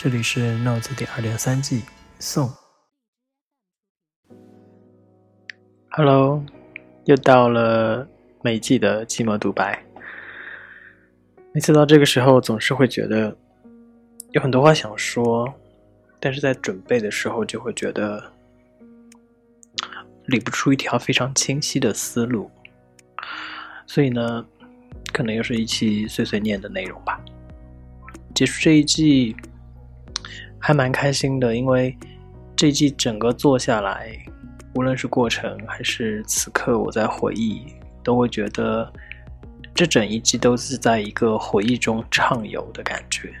这里是 Notes 第二点三季送。Hello，又到了每季的寂寞独白。每次到这个时候，总是会觉得有很多话想说，但是在准备的时候就会觉得理不出一条非常清晰的思路，所以呢，可能又是一期碎碎念的内容吧。结束这一季。还蛮开心的，因为这季整个做下来，无论是过程还是此刻我在回忆，都会觉得这整一季都是在一个回忆中畅游的感觉。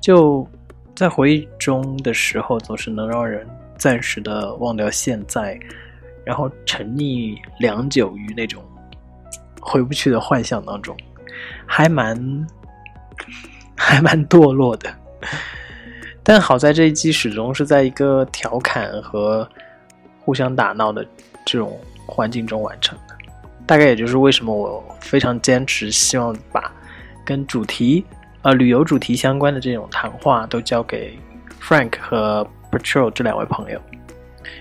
就在回忆中的时候，总是能让人暂时的忘掉现在，然后沉溺良久于那种回不去的幻想当中，还蛮 还蛮堕落的。但好在这一季始终是在一个调侃和互相打闹的这种环境中完成的，大概也就是为什么我非常坚持希望把跟主题呃旅游主题相关的这种谈话都交给 Frank 和 Patrol 这两位朋友。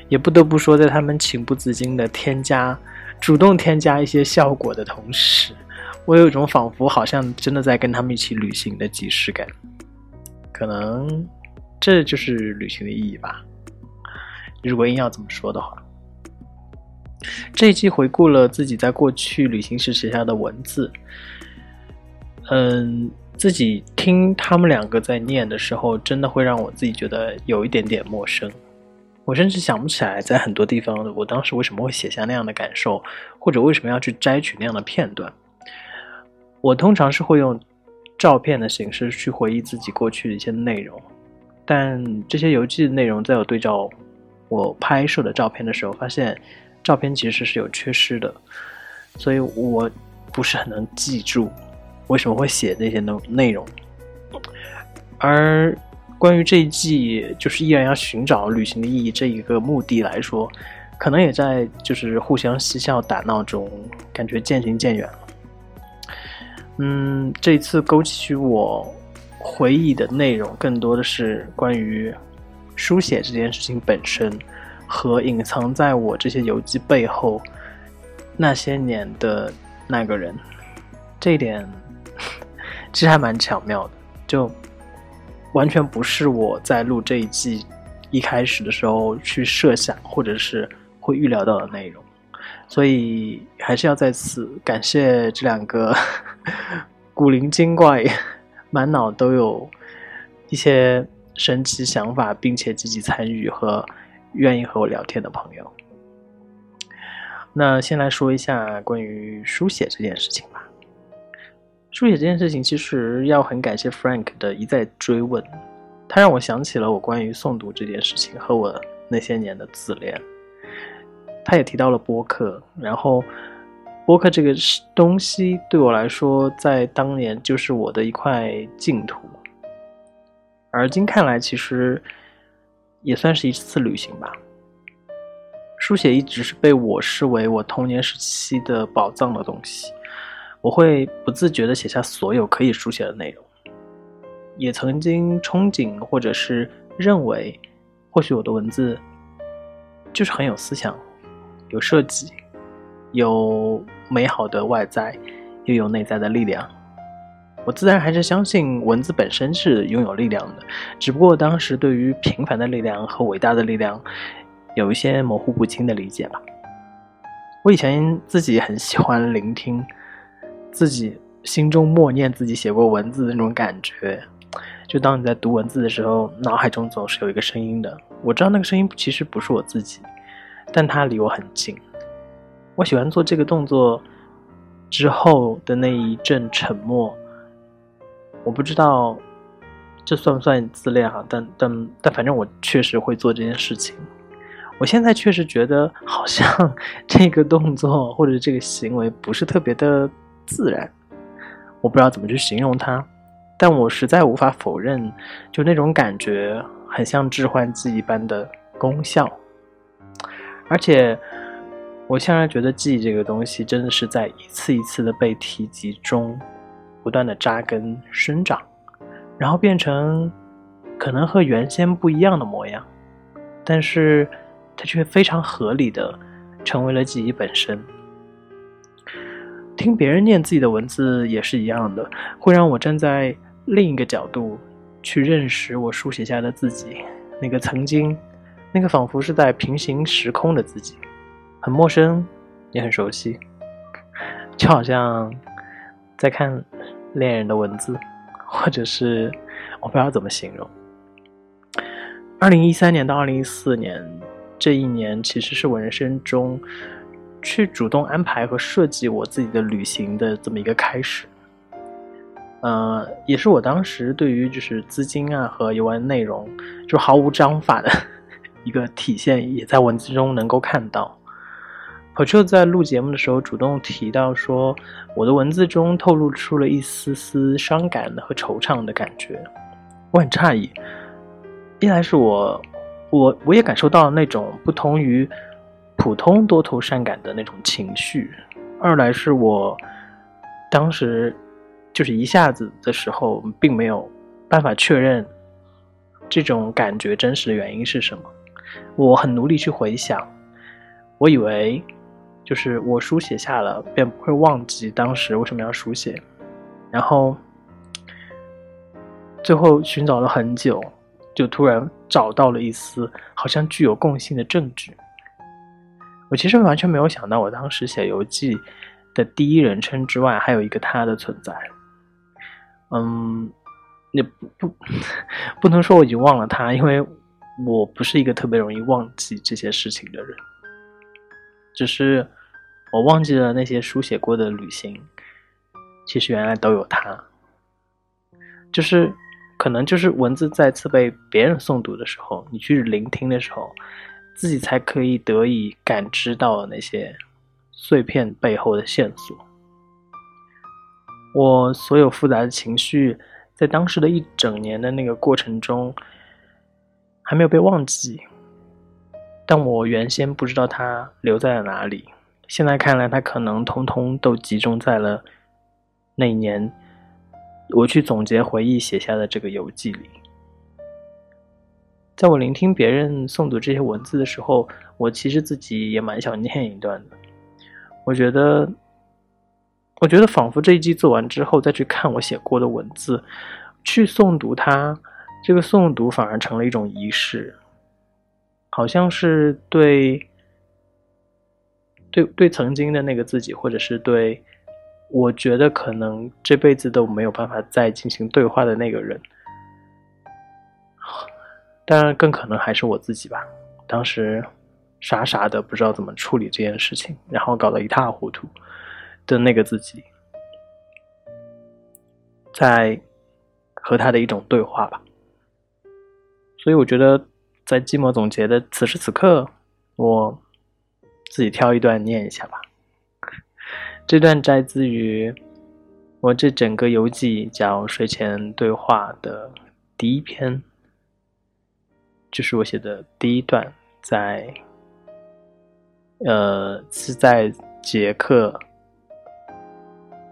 也不得不说，在他们情不自禁的添加、主动添加一些效果的同时，我有一种仿佛好像真的在跟他们一起旅行的即视感，可能。这就是旅行的意义吧。如果硬要这么说的话，这一期回顾了自己在过去旅行时写下的文字。嗯，自己听他们两个在念的时候，真的会让我自己觉得有一点点陌生。我甚至想不起来，在很多地方，我当时为什么会写下那样的感受，或者为什么要去摘取那样的片段。我通常是会用照片的形式去回忆自己过去的一些内容。但这些游记的内容，在我对照我拍摄的照片的时候，发现照片其实是有缺失的，所以我不是很能记住为什么会写那些内内容。而关于这一季，就是依然要寻找旅行的意义这一个目的来说，可能也在就是互相嬉笑打闹中，感觉渐行渐远了。嗯，这一次勾起我。回忆的内容更多的是关于书写这件事情本身，和隐藏在我这些游记背后那些年的那个人。这一点 其实还蛮巧妙的，就完全不是我在录这一季一开始的时候去设想或者是会预料到的内容。所以还是要在此感谢这两个 古灵精怪。满脑都有一些神奇想法，并且积极参与和愿意和我聊天的朋友。那先来说一下关于书写这件事情吧。书写这件事情，其实要很感谢 Frank 的一再追问，他让我想起了我关于诵读这件事情和我那些年的自恋。他也提到了播客，然后。播客这个东西对我来说，在当年就是我的一块净土。而今看来，其实也算是一次旅行吧。书写一直是被我视为我童年时期的宝藏的东西，我会不自觉地写下所有可以书写的内容。也曾经憧憬，或者是认为，或许我的文字就是很有思想、有设计、有。美好的外在，又有内在的力量，我自然还是相信文字本身是拥有力量的。只不过当时对于平凡的力量和伟大的力量，有一些模糊不清的理解吧。我以前自己很喜欢聆听自己心中默念自己写过文字的那种感觉，就当你在读文字的时候，脑海中总是有一个声音的。我知道那个声音其实不是我自己，但它离我很近。我喜欢做这个动作之后的那一阵沉默，我不知道这算不算自恋哈，但但但反正我确实会做这件事情。我现在确实觉得好像 这个动作或者这个行为不是特别的自然，我不知道怎么去形容它，但我实在无法否认，就那种感觉很像致幻剂一般的功效，而且。我现在觉得记忆这个东西，真的是在一次一次的被提及中，不断的扎根生长，然后变成可能和原先不一样的模样，但是它却非常合理的成为了记忆本身。听别人念自己的文字也是一样的，会让我站在另一个角度去认识我书写下的自己，那个曾经，那个仿佛是在平行时空的自己，很陌生，也很熟悉，就好像在看恋人的文字，或者是我不知道怎么形容。二零一三年到二零一四年这一年，其实是我人生中。去主动安排和设计我自己的旅行的这么一个开始，呃，也是我当时对于就是资金啊和游玩内容就毫无章法的 一个体现，也在文字中能够看到。我就在录节目的时候主动提到说，我的文字中透露出了一丝丝伤感和惆怅的感觉，我很诧异，一来是我我我也感受到了那种不同于。普通多愁善感的那种情绪，二来是我当时就是一下子的时候，并没有办法确认这种感觉真实的原因是什么。我很努力去回想，我以为就是我书写下了，便不会忘记当时为什么要书写。然后最后寻找了很久，就突然找到了一丝好像具有共性的证据。我其实完全没有想到，我当时写游记的第一人称之外，还有一个他的存在。嗯，也不不 不能说我已经忘了他，因为我不是一个特别容易忘记这些事情的人。只是我忘记了那些书写过的旅行，其实原来都有它。就是可能就是文字再次被别人诵读的时候，你去聆听的时候。自己才可以得以感知到那些碎片背后的线索。我所有复杂的情绪，在当时的一整年的那个过程中，还没有被忘记。但我原先不知道它留在了哪里，现在看来，它可能通通都集中在了那一年，我去总结回忆写下的这个游记里。在我聆听别人诵读这些文字的时候，我其实自己也蛮想念一段的。我觉得，我觉得仿佛这一季做完之后，再去看我写过的文字，去诵读它，这个诵读反而成了一种仪式，好像是对，对对曾经的那个自己，或者是对我觉得可能这辈子都没有办法再进行对话的那个人。当然，更可能还是我自己吧。当时傻傻的不知道怎么处理这件事情，然后搞得一塌糊涂的那个自己，在和他的一种对话吧。所以我觉得，在寂寞总结的此时此刻，我自己挑一段念一下吧。这段摘自于我这整个游记叫睡前对话的第一篇。就是我写的第一段，在，呃，是在捷克，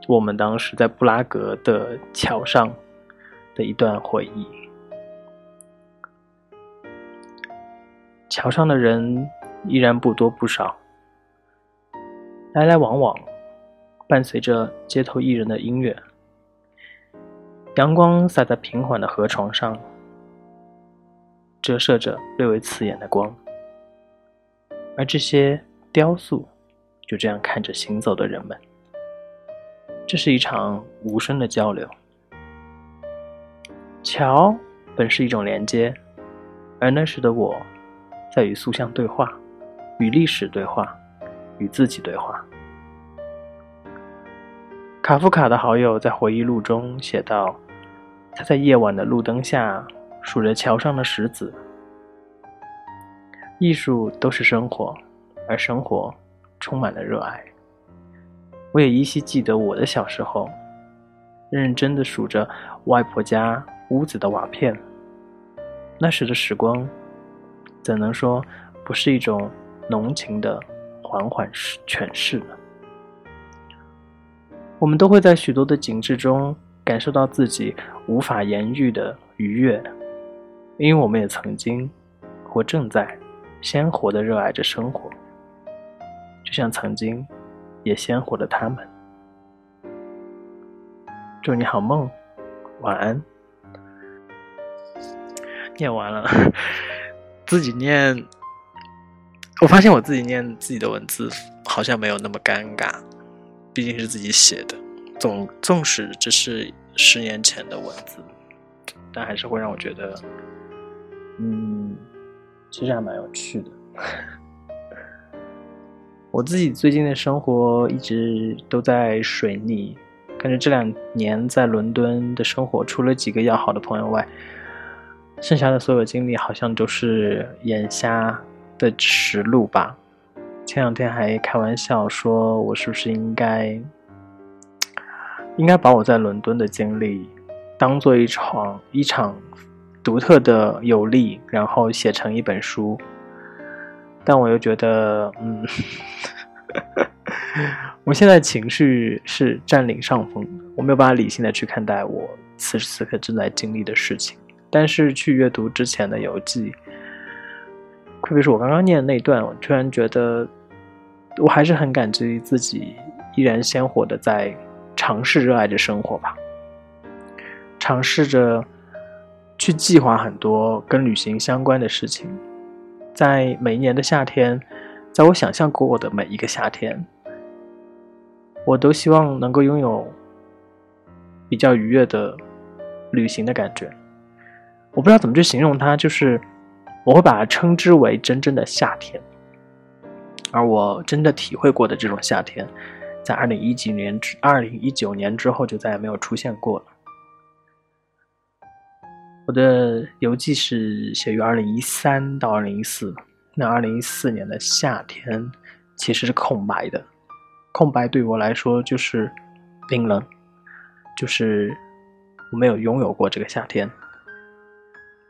我们当时在布拉格的桥上的一段回忆。桥上的人依然不多不少，来来往往，伴随着街头艺人的音乐，阳光洒在平缓的河床上。折射着略微刺眼的光，而这些雕塑就这样看着行走的人们。这是一场无声的交流。桥本是一种连接，而那时的我，在与塑像对话，与历史对话，与自己对话。卡夫卡的好友在回忆录中写道：“他在夜晚的路灯下。”数着桥上的石子，艺术都是生活，而生活充满了热爱。我也依稀记得我的小时候，认真的数着外婆家屋子的瓦片。那时的时光，怎能说不是一种浓情的缓缓诠释呢？我们都会在许多的景致中感受到自己无法言喻的愉悦。因为我们也曾经或正在鲜活的热爱着生活，就像曾经也鲜活的他们。祝你好梦，晚安。念完了，自己念，我发现我自己念自己的文字好像没有那么尴尬，毕竟是自己写的。总纵使这是十年前的文字，但还是会让我觉得，嗯，其实还蛮有趣的。我自己最近的生活一直都在水逆，感觉这两年在伦敦的生活，除了几个要好的朋友外。剩下的所有经历好像都是眼瞎的实录吧。前两天还开玩笑说，我是不是应该应该把我在伦敦的经历当做一场一场独特的游历，然后写成一本书。但我又觉得，嗯，我现在情绪是占领上风，我没有办法理性的去看待我此时此刻正在经历的事情。但是去阅读之前的游记，特别是我刚刚念的那段，我突然觉得，我还是很感激自己依然鲜活的在尝试热爱着生活吧，尝试着去计划很多跟旅行相关的事情，在每一年的夏天，在我想象过的每一个夏天，我都希望能够拥有比较愉悦的旅行的感觉。我不知道怎么去形容它，就是我会把它称之为真正的夏天，而我真的体会过的这种夏天，在二零一几年之、二零一九年之后就再也没有出现过了。我的游记是写于二零一三到二零一四，那二零一四年的夏天其实是空白的，空白对我来说就是冰冷，就是我没有拥有过这个夏天。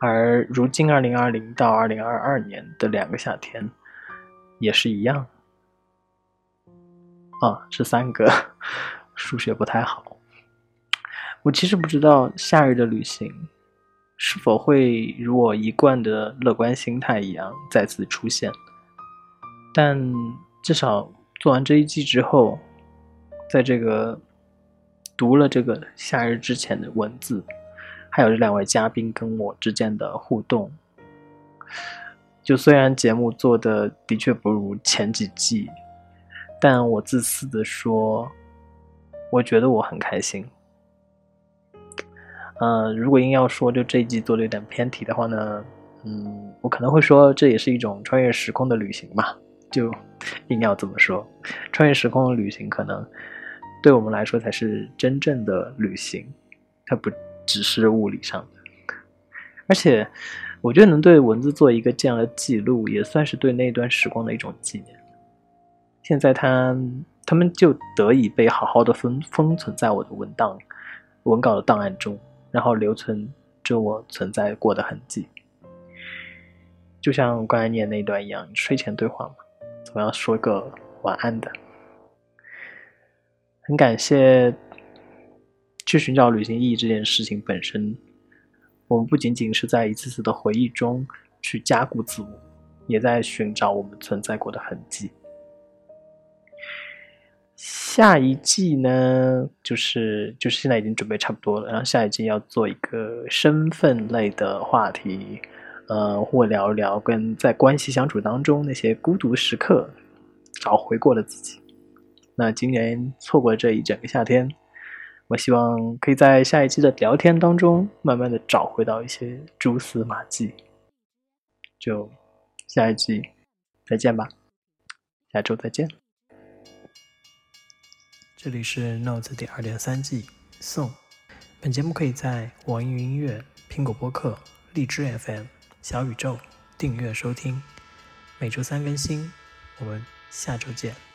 而如今，二零二零到二零二二年的两个夏天，也是一样。啊，是三个，数学不太好。我其实不知道夏日的旅行是否会如我一贯的乐观心态一样再次出现，但至少做完这一季之后，在这个读了这个夏日之前的文字。还有这两位嘉宾跟我之间的互动，就虽然节目做的的确不如前几季，但我自私的说，我觉得我很开心。嗯，如果硬要说就这一季做的有点偏题的话呢，嗯，我可能会说这也是一种穿越时空的旅行嘛，就 硬要这么说，穿越时空的旅行可能对我们来说才是真正的旅行，它不。只是物理上的，而且我觉得能对文字做一个这样的记录，也算是对那段时光的一种纪念。现在他他们就得以被好好的封封存在我的文档、文稿的档案中，然后留存着我存在过的痕迹。就像关爱念那段一样，睡前对话嘛，总要说个晚安的。很感谢。去寻找旅行意义这件事情本身，我们不仅仅是在一次次的回忆中去加固自我，也在寻找我们存在过的痕迹。下一季呢，就是就是现在已经准备差不多了，然后下一季要做一个身份类的话题，呃，或聊一聊跟在关系相处当中那些孤独时刻，找回过的自己。那今年错过这一整个夏天。我希望可以在下一期的聊天当中，慢慢的找回到一些蛛丝马迹。就下一期再见吧，下周再见。这里是 Notes 第二点三季送。本节目可以在网易云音乐、苹果播客、荔枝 FM、小宇宙订阅收听，每周三更新。我们下周见。